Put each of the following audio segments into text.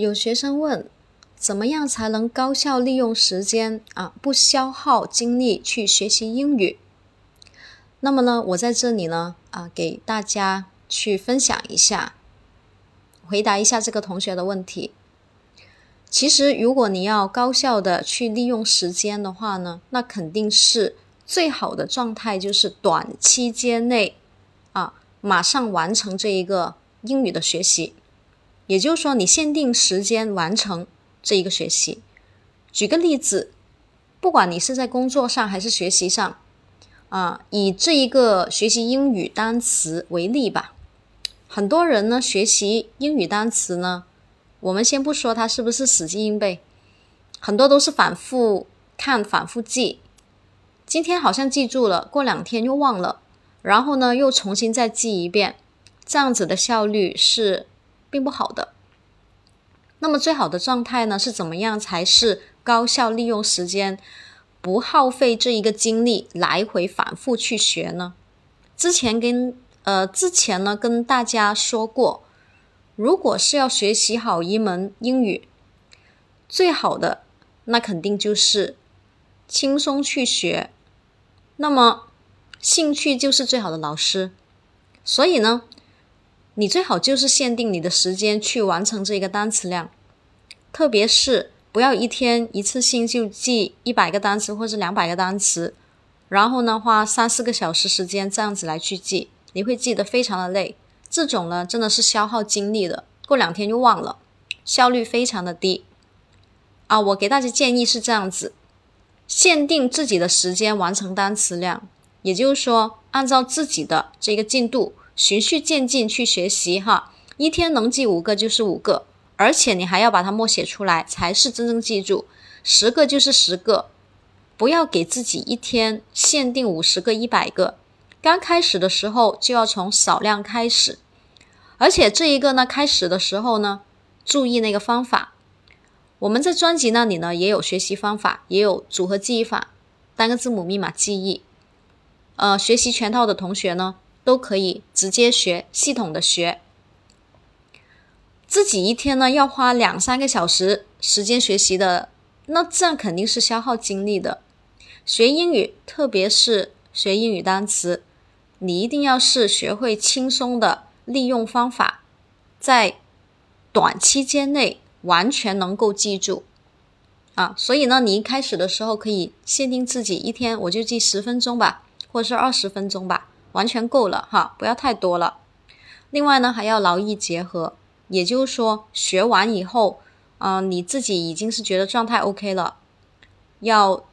有学生问，怎么样才能高效利用时间啊，不消耗精力去学习英语？那么呢，我在这里呢啊，给大家去分享一下，回答一下这个同学的问题。其实，如果你要高效的去利用时间的话呢，那肯定是最好的状态就是短期间内啊，马上完成这一个英语的学习。也就是说，你限定时间完成这一个学习。举个例子，不管你是在工作上还是学习上，啊，以这一个学习英语单词为例吧。很多人呢，学习英语单词呢，我们先不说他是不是死记硬背，很多都是反复看、反复记。今天好像记住了，过两天又忘了，然后呢，又重新再记一遍，这样子的效率是。并不好的。那么最好的状态呢？是怎么样才是高效利用时间，不耗费这一个精力来回反复去学呢？之前跟呃之前呢跟大家说过，如果是要学习好一门英语，最好的那肯定就是轻松去学。那么兴趣就是最好的老师。所以呢。你最好就是限定你的时间去完成这个单词量，特别是不要一天一次性就记一百个单词或者两百个单词，然后呢花三四个小时时间这样子来去记，你会记得非常的累。这种呢真的是消耗精力的，过两天就忘了，效率非常的低。啊，我给大家建议是这样子，限定自己的时间完成单词量，也就是说按照自己的这个进度。循序渐进去学习哈，一天能记五个就是五个，而且你还要把它默写出来，才是真正记住。十个就是十个，不要给自己一天限定五十个、一百个。刚开始的时候就要从少量开始，而且这一个呢，开始的时候呢，注意那个方法。我们在专辑那里呢也有学习方法，也有组合记忆法、单个字母密码记忆。呃，学习全套的同学呢。都可以直接学，系统的学。自己一天呢要花两三个小时时间学习的，那这样肯定是消耗精力的。学英语，特别是学英语单词，你一定要是学会轻松的利用方法，在短期间内完全能够记住啊。所以呢，你一开始的时候可以限定自己一天，我就记十分钟吧，或者是二十分钟吧。完全够了哈，不要太多了。另外呢，还要劳逸结合，也就是说，学完以后，嗯，你自己已经是觉得状态 OK 了，要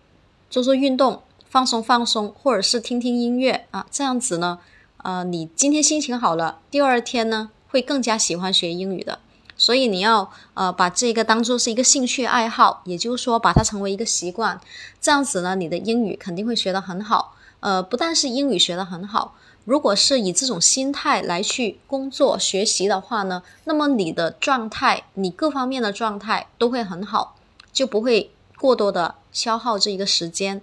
做做运动，放松放松，或者是听听音乐啊，这样子呢，呃，你今天心情好了，第二天呢会更加喜欢学英语的。所以你要呃把这个当做是一个兴趣爱好，也就是说把它成为一个习惯，这样子呢，你的英语肯定会学得很好。呃，不但是英语学得很好，如果是以这种心态来去工作学习的话呢，那么你的状态，你各方面的状态都会很好，就不会过多的消耗这一个时间。